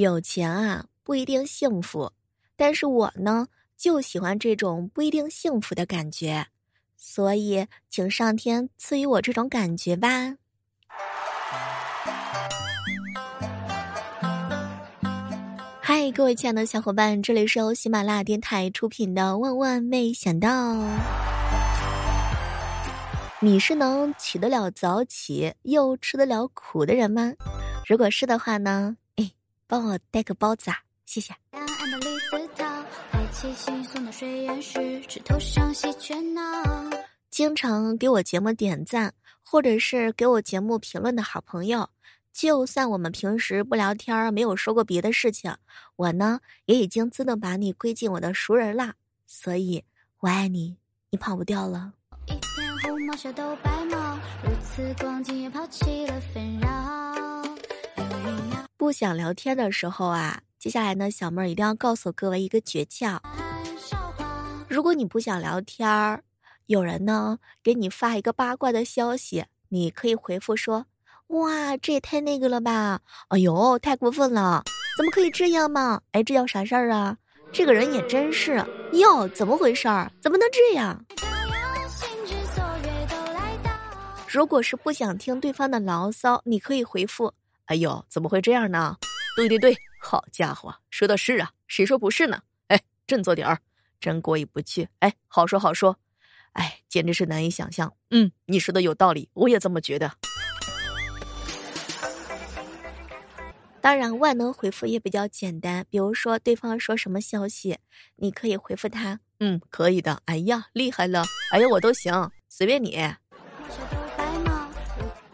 有钱啊不一定幸福，但是我呢就喜欢这种不一定幸福的感觉，所以请上天赐予我这种感觉吧。嗨，各位亲爱的小伙伴，这里是由喜马拉雅电台出品的《万万没想到》。你是能起得了早起又吃得了苦的人吗？如果是的话呢，帮我带个包子啊，谢谢。经常给我节目点赞或者是给我节目评论的好朋友，就算我们平时不聊天儿，没有说过别的事情，我呢也已经自动把你归进我的熟人啦。所以我爱你，你跑不掉了。不想聊天的时候啊，接下来呢，小妹儿一定要告诉各位一个诀窍：如果你不想聊天儿，有人呢给你发一个八卦的消息，你可以回复说：“哇，这也太那个了吧！哎呦，太过分了，怎么可以这样嘛？哎，这叫啥事儿啊？这个人也真是哟，怎么回事儿？怎么能这样？”如果是不想听对方的牢骚，你可以回复：“哎呦，怎么会这样呢？”对对对，好家伙，说的是啊，谁说不是呢？哎，振作点儿，真过意不去。哎，好说好说，哎，简直是难以想象。嗯，你说的有道理，我也这么觉得。当然，万能回复也比较简单，比如说对方说什么消息，你可以回复他：“嗯，可以的。”哎呀，厉害了！哎呀，我都行，随便你。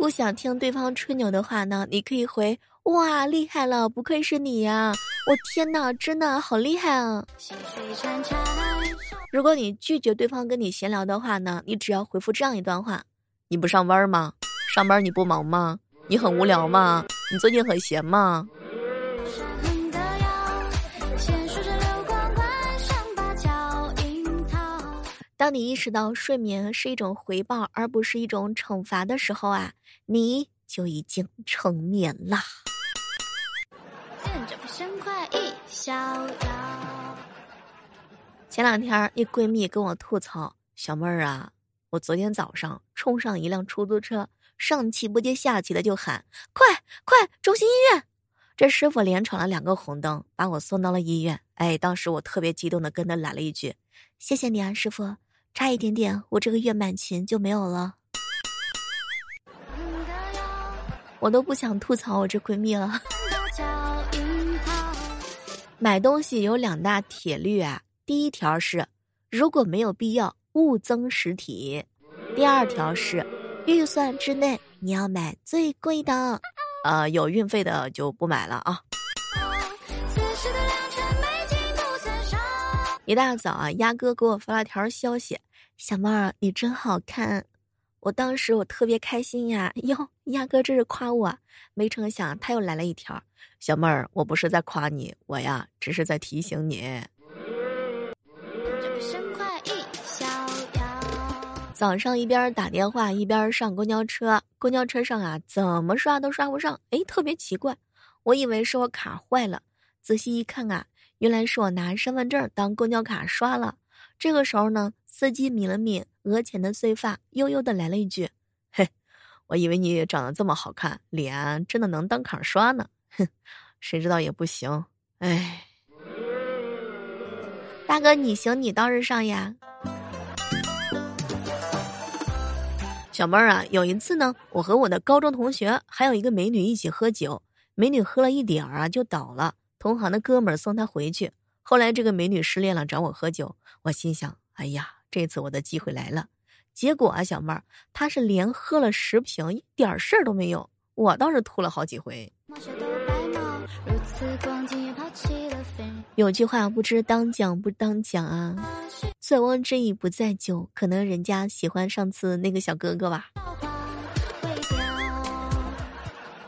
不想听对方吹牛的话呢，你可以回哇厉害了，不愧是你呀！我天哪，真的好厉害啊！如果你拒绝对方跟你闲聊的话呢，你只要回复这样一段话：你不上班吗？上班你不忙吗？你很无聊吗？你最近很闲吗？当你意识到睡眠是一种回报，而不是一种惩罚的时候啊，你就已经成年啦。前两天一闺蜜跟我吐槽：“小妹儿啊，我昨天早上冲上一辆出租车，上气不接下气的就喊：快快，中心医院！这师傅连闯了两个红灯，把我送到了医院。哎，当时我特别激动的跟他来了一句：谢谢你啊，师傅。”差一点点，我这个月满勤就没有了。我都不想吐槽我这闺蜜了。买东西有两大铁律啊，第一条是如果没有必要勿增实体，第二条是预算之内你要买最贵的，呃，有运费的就不买了啊。一大早啊，鸭哥给我发了条消息：“小妹儿，你真好看。”我当时我特别开心呀，哟，鸭哥这是夸我。没成想他又来了一条：“小妹儿，我不是在夸你，我呀只是在提醒你。”早上一边打电话一边上公交车，公交车上啊怎么刷都刷不上，哎，特别奇怪，我以为是我卡坏了，仔细一看啊。原来是我拿身份证当公交卡刷了。这个时候呢，司机抿了抿额前的碎发，悠悠的来了一句：“嘿，我以为你长得这么好看，脸真的能当卡刷呢。哼，谁知道也不行。哎，大哥你行你倒是上呀。小妹儿啊，有一次呢，我和我的高中同学还有一个美女一起喝酒，美女喝了一点儿啊就倒了。同行的哥们儿送她回去，后来这个美女失恋了，找我喝酒。我心想：哎呀，这次我的机会来了。结果啊，小妹儿，她是连喝了十瓶，一点事儿都没有。我倒是吐了好几回。有句话不知当讲不当讲啊，醉翁之意不在酒，可能人家喜欢上次那个小哥哥吧。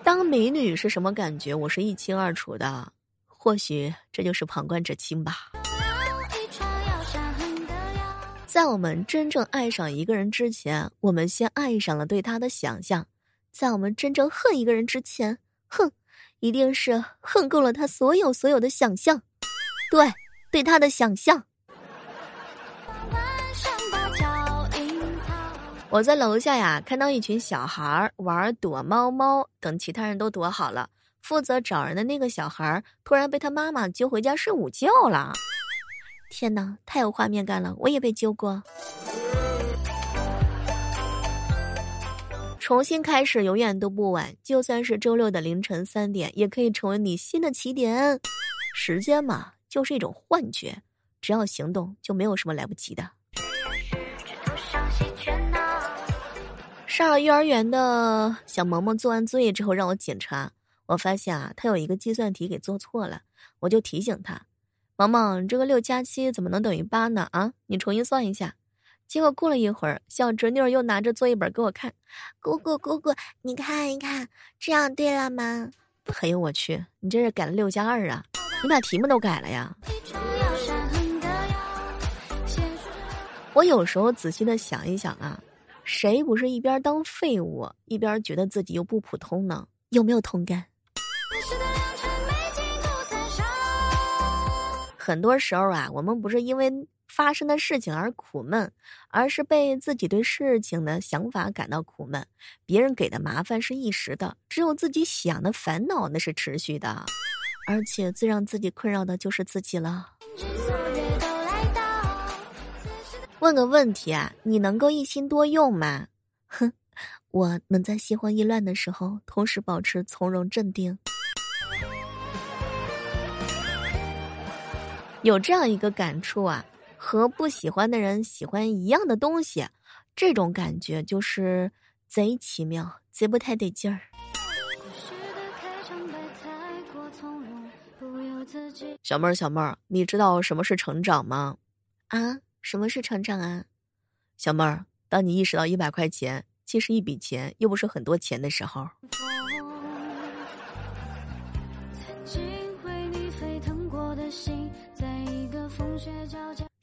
当美女是什么感觉？我是一清二楚的。或许这就是旁观者清吧。在我们真正爱上一个人之前，我们先爱上了对他的想象；在我们真正恨一个人之前，哼，一定是恨够了他所有所有的想象，对，对他的想象。我在楼下呀，看到一群小孩玩躲猫猫，等其他人都躲好了，负责找人的那个小孩突然被他妈妈揪回家睡午觉了。天哪，太有画面感了！我也被揪过。重新开始永远都不晚，就算是周六的凌晨三点，也可以成为你新的起点。时间嘛，就是一种幻觉，只要行动，就没有什么来不及的。上了幼儿园的小萌萌做完作业之后让我检查，我发现啊，他有一个计算题给做错了，我就提醒他：“萌萌，这个六加七怎么能等于八呢？啊，你重新算一下。”结果过了一会儿，小侄女又拿着作业本给我看：“姑姑姑姑，你看一看，这样对了吗？”哎呦我去，你这是改了六加二啊？你把题目都改了呀？我有时候仔细的想一想啊。谁不是一边当废物，一边觉得自己又不普通呢？有没有同感？很多时候啊，我们不是因为发生的事情而苦闷，而是被自己对事情的想法感到苦闷。别人给的麻烦是一时的，只有自己想的烦恼那是持续的，而且最让自己困扰的就是自己了。问个问题啊，你能够一心多用吗？哼，我能在心慌意乱的时候，同时保持从容镇定。有这样一个感触啊，和不喜欢的人喜欢一样的东西，这种感觉就是贼奇妙，贼不太得劲儿。小妹儿，小妹儿，你知道什么是成长吗？啊？什么是成长啊，小妹儿？当你意识到一百块钱既是一笔钱，又不是很多钱的时候，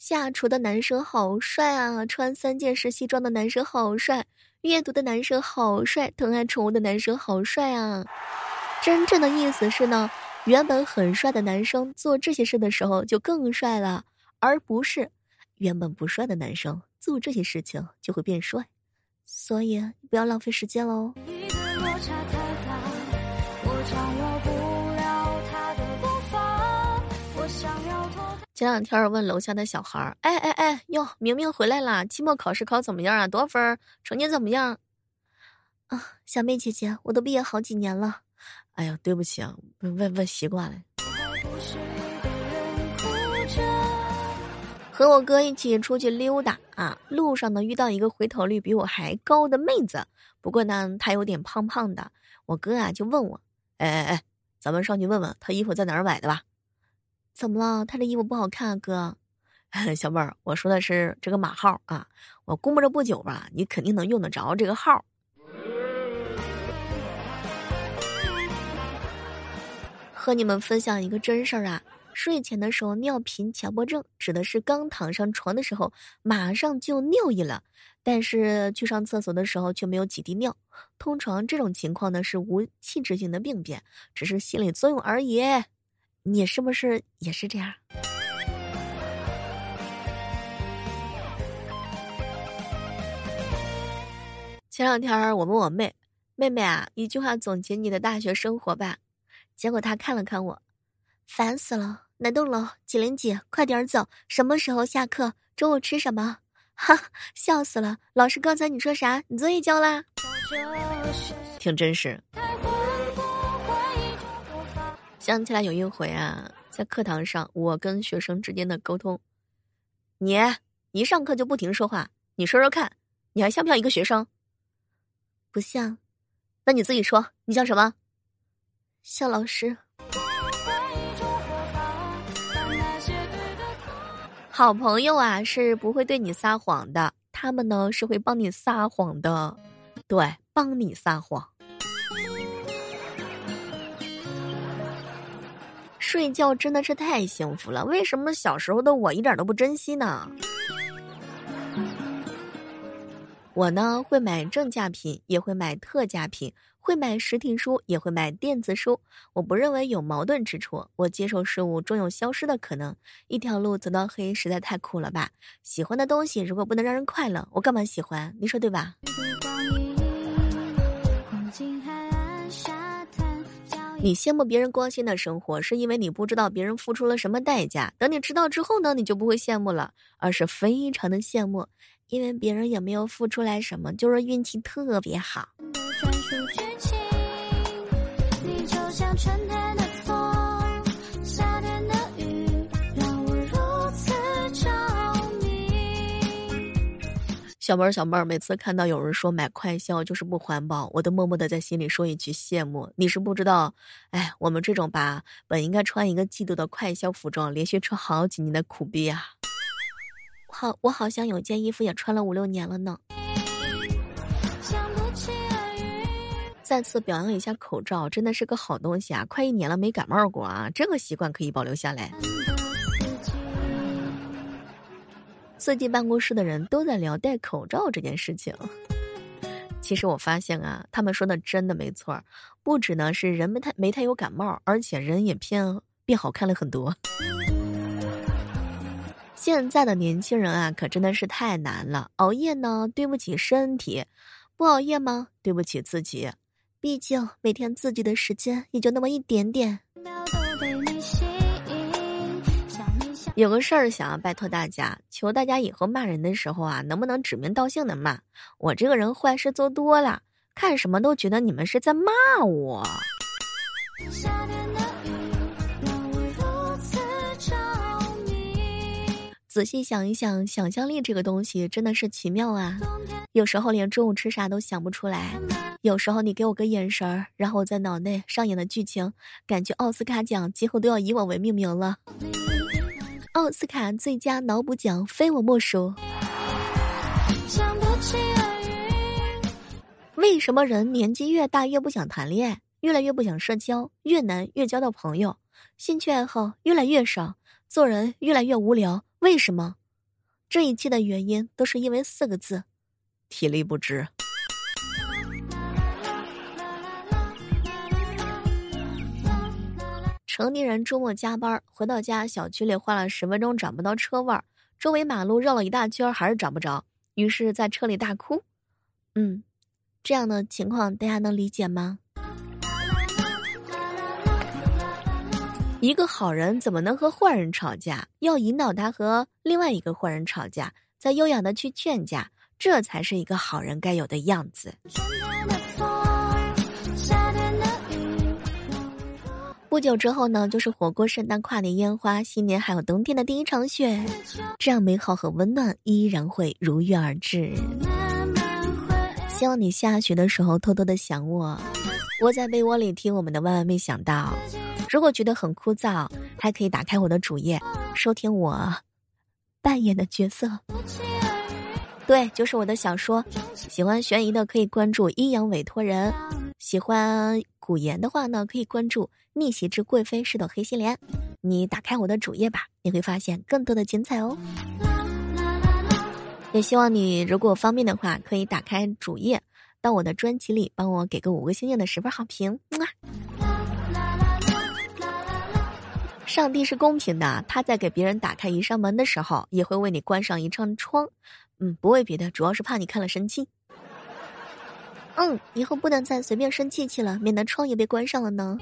下厨的男生好帅啊！穿三件式西装的男生好帅，阅读的男生好帅，疼爱宠物的男生好帅啊！真正的意思是呢，原本很帅的男生做这些事的时候就更帅了，而不是。原本不帅的男生做这些事情就会变帅，所以不要浪费时间喽。前两天问楼下的小孩儿：“哎哎哎，哟，明明回来了，期末考试考怎么样啊？多少分？成绩怎么样？”啊，小妹姐姐，我都毕业好几年了。哎呀，对不起啊，问问习惯了。和我哥一起出去溜达啊，路上呢遇到一个回头率比我还高的妹子，不过呢她有点胖胖的。我哥啊就问我，哎哎哎，咱们上去问问她衣服在哪儿买的吧？怎么了？他这衣服不好看啊，哥。小妹儿，我说的是这个码号啊，我估摸着不久吧，你肯定能用得着这个号。和你们分享一个真事儿啊。睡前的时候尿频强迫症，指的是刚躺上床的时候马上就尿意了，但是去上厕所的时候却没有几滴尿。通常这种情况呢是无器质性的病变，只是心理作用而已。你是不是也是这样？前两天我问我妹妹妹啊，一句话总结你的大学生活吧，结果她看了看我，烦死了。哪栋楼几零几？快点走！什么时候下课？中午吃什么？哈，笑死了！老师刚才你说啥？你作业交啦？挺真实。想起来有一回啊，在课堂上，我跟学生之间的沟通，你一上课就不停说话，你说说看，你还像不像一个学生？不像。那你自己说，你像什么？像老师。好朋友啊，是不会对你撒谎的，他们呢是会帮你撒谎的，对，帮你撒谎。睡觉真的是太幸福了，为什么小时候的我一点都不珍惜呢？我呢会买正价品，也会买特价品，会买实体书，也会买电子书。我不认为有矛盾之处。我接受事物终有消失的可能。一条路走到黑，实在太苦了吧？喜欢的东西如果不能让人快乐，我干嘛喜欢？你说对吧？你羡慕别人光鲜的生活，是因为你不知道别人付出了什么代价。等你知道之后呢，你就不会羡慕了，而是非常的羡慕，因为别人也没有付出来什么，就是运气特别好。小妹儿，小妹儿，每次看到有人说买快消就是不环保，我都默默的在心里说一句羡慕。你是不知道，哎，我们这种把本应该穿一个季度的快消服装，连续穿好几年的苦逼啊！好，我好像有件衣服也穿了五六年了呢。再次表扬一下口罩，真的是个好东西啊！快一年了没感冒过啊，这个习惯可以保留下来。四季办公室的人都在聊戴口罩这件事情。其实我发现啊，他们说的真的没错，不止呢是人没太没太有感冒，而且人也变变好看了很多。现在的年轻人啊，可真的是太难了。熬夜呢，对不起身体；不熬夜吗？对不起自己。毕竟每天自己的时间也就那么一点点。有个事儿想要拜托大家，求大家以后骂人的时候啊，能不能指名道姓的骂？我这个人坏事做多了，看什么都觉得你们是在骂我。仔细想一想，想象力这个东西真的是奇妙啊！有时候连中午吃啥都想不出来，有时候你给我个眼神儿，然后我在脑内上演的剧情，感觉奥斯卡奖今后都要以我为命名了。奥斯卡最佳脑补奖非我莫属。为什么人年纪越大越不想谈恋爱，越来越不想社交，越难越交到朋友，兴趣爱好越来越少，做人越来越无聊？为什么？这一切的原因都是因为四个字：体力不支。成年人周末加班回到家，小区里换了十分钟找不到车位，周围马路绕了一大圈还是找不着，于是，在车里大哭。嗯，这样的情况大家能理解吗？一个好人怎么能和坏人吵架？要引导他和另外一个坏人吵架，再优雅的去劝架，这才是一个好人该有的样子。不久之后呢，就是火锅、圣诞、跨年、烟花、新年，还有冬天的第一场雪，这样美好和温暖依然会如约而至。希望你下雪的时候偷偷的想我，窝在被窝里听我们的万万没想到。如果觉得很枯燥，还可以打开我的主页，收听我扮演的角色。对，就是我的小说。喜欢悬疑的可以关注阴阳委托人，喜欢古言的话呢，可以关注。逆袭之贵妃是朵黑心莲，你打开我的主页吧，你会发现更多的精彩哦。也希望你如果方便的话，可以打开主页，到我的专辑里帮我给个五个星星的十分好评。上帝是公平的，他在给别人打开一扇门的时候，也会为你关上一扇窗。嗯，不为别的，主要是怕你看了生气。嗯，以后不能再随便生气气了，免得窗也被关上了呢。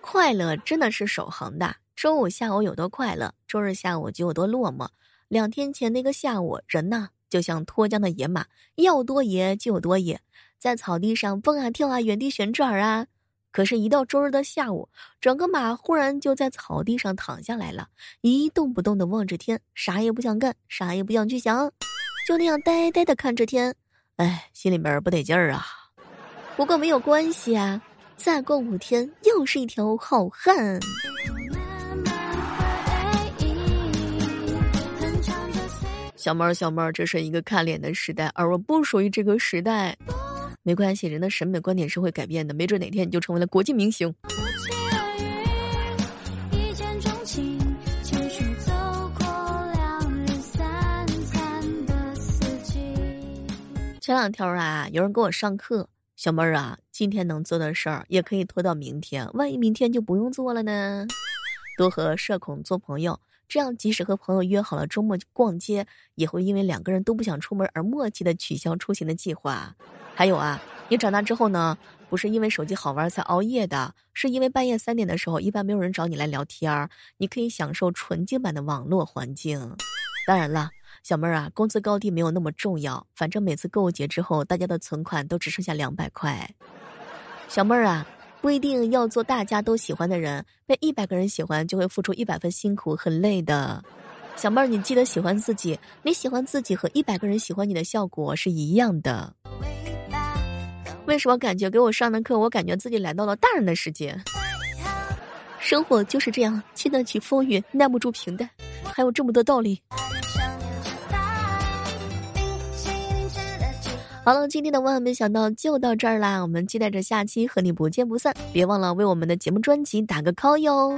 快乐真的是守恒的。周五下午有多快乐，周日下午就有多落寞。两天前那个下午，人呐就像脱缰的野马，要多野就有多野，在草地上蹦啊跳啊，原地旋转啊。可是，一到周日的下午，整个马忽然就在草地上躺下来了，一动不动的望着天，啥也不想干，啥也不想去想，就那样呆呆的看着天。哎，心里面不得劲儿啊。不过没有关系啊。再过五天，又是一条好汉。小猫儿，小猫儿，这是一个看脸的时代，而我不属于这个时代。没关系，人的审美观点是会改变的，没准哪天你就成为了国际明星。前两天啊，有人给我上课，小妹儿啊，今天能做的事儿也可以拖到明天，万一明天就不用做了呢？多和社恐做朋友，这样即使和朋友约好了周末逛街，也会因为两个人都不想出门而默契的取消出行的计划。还有啊，你长大之后呢，不是因为手机好玩才熬夜的，是因为半夜三点的时候，一般没有人找你来聊天儿，你可以享受纯净版的网络环境。当然了。小妹儿啊，工资高低没有那么重要，反正每次购物节之后，大家的存款都只剩下两百块。小妹儿啊，不一定要做大家都喜欢的人，被一百个人喜欢就会付出一百分辛苦，很累的。小妹儿，你记得喜欢自己，你喜欢自己和一百个人喜欢你的效果是一样的。为什么感觉给我上的课，我感觉自己来到了大人的世界？生活就是这样，经得起风雨，耐不住平淡，还有这么多道理。好了，今天的万万没想到就到这儿啦！我们期待着下期和你不见不散。别忘了为我们的节目专辑打个 call 哟。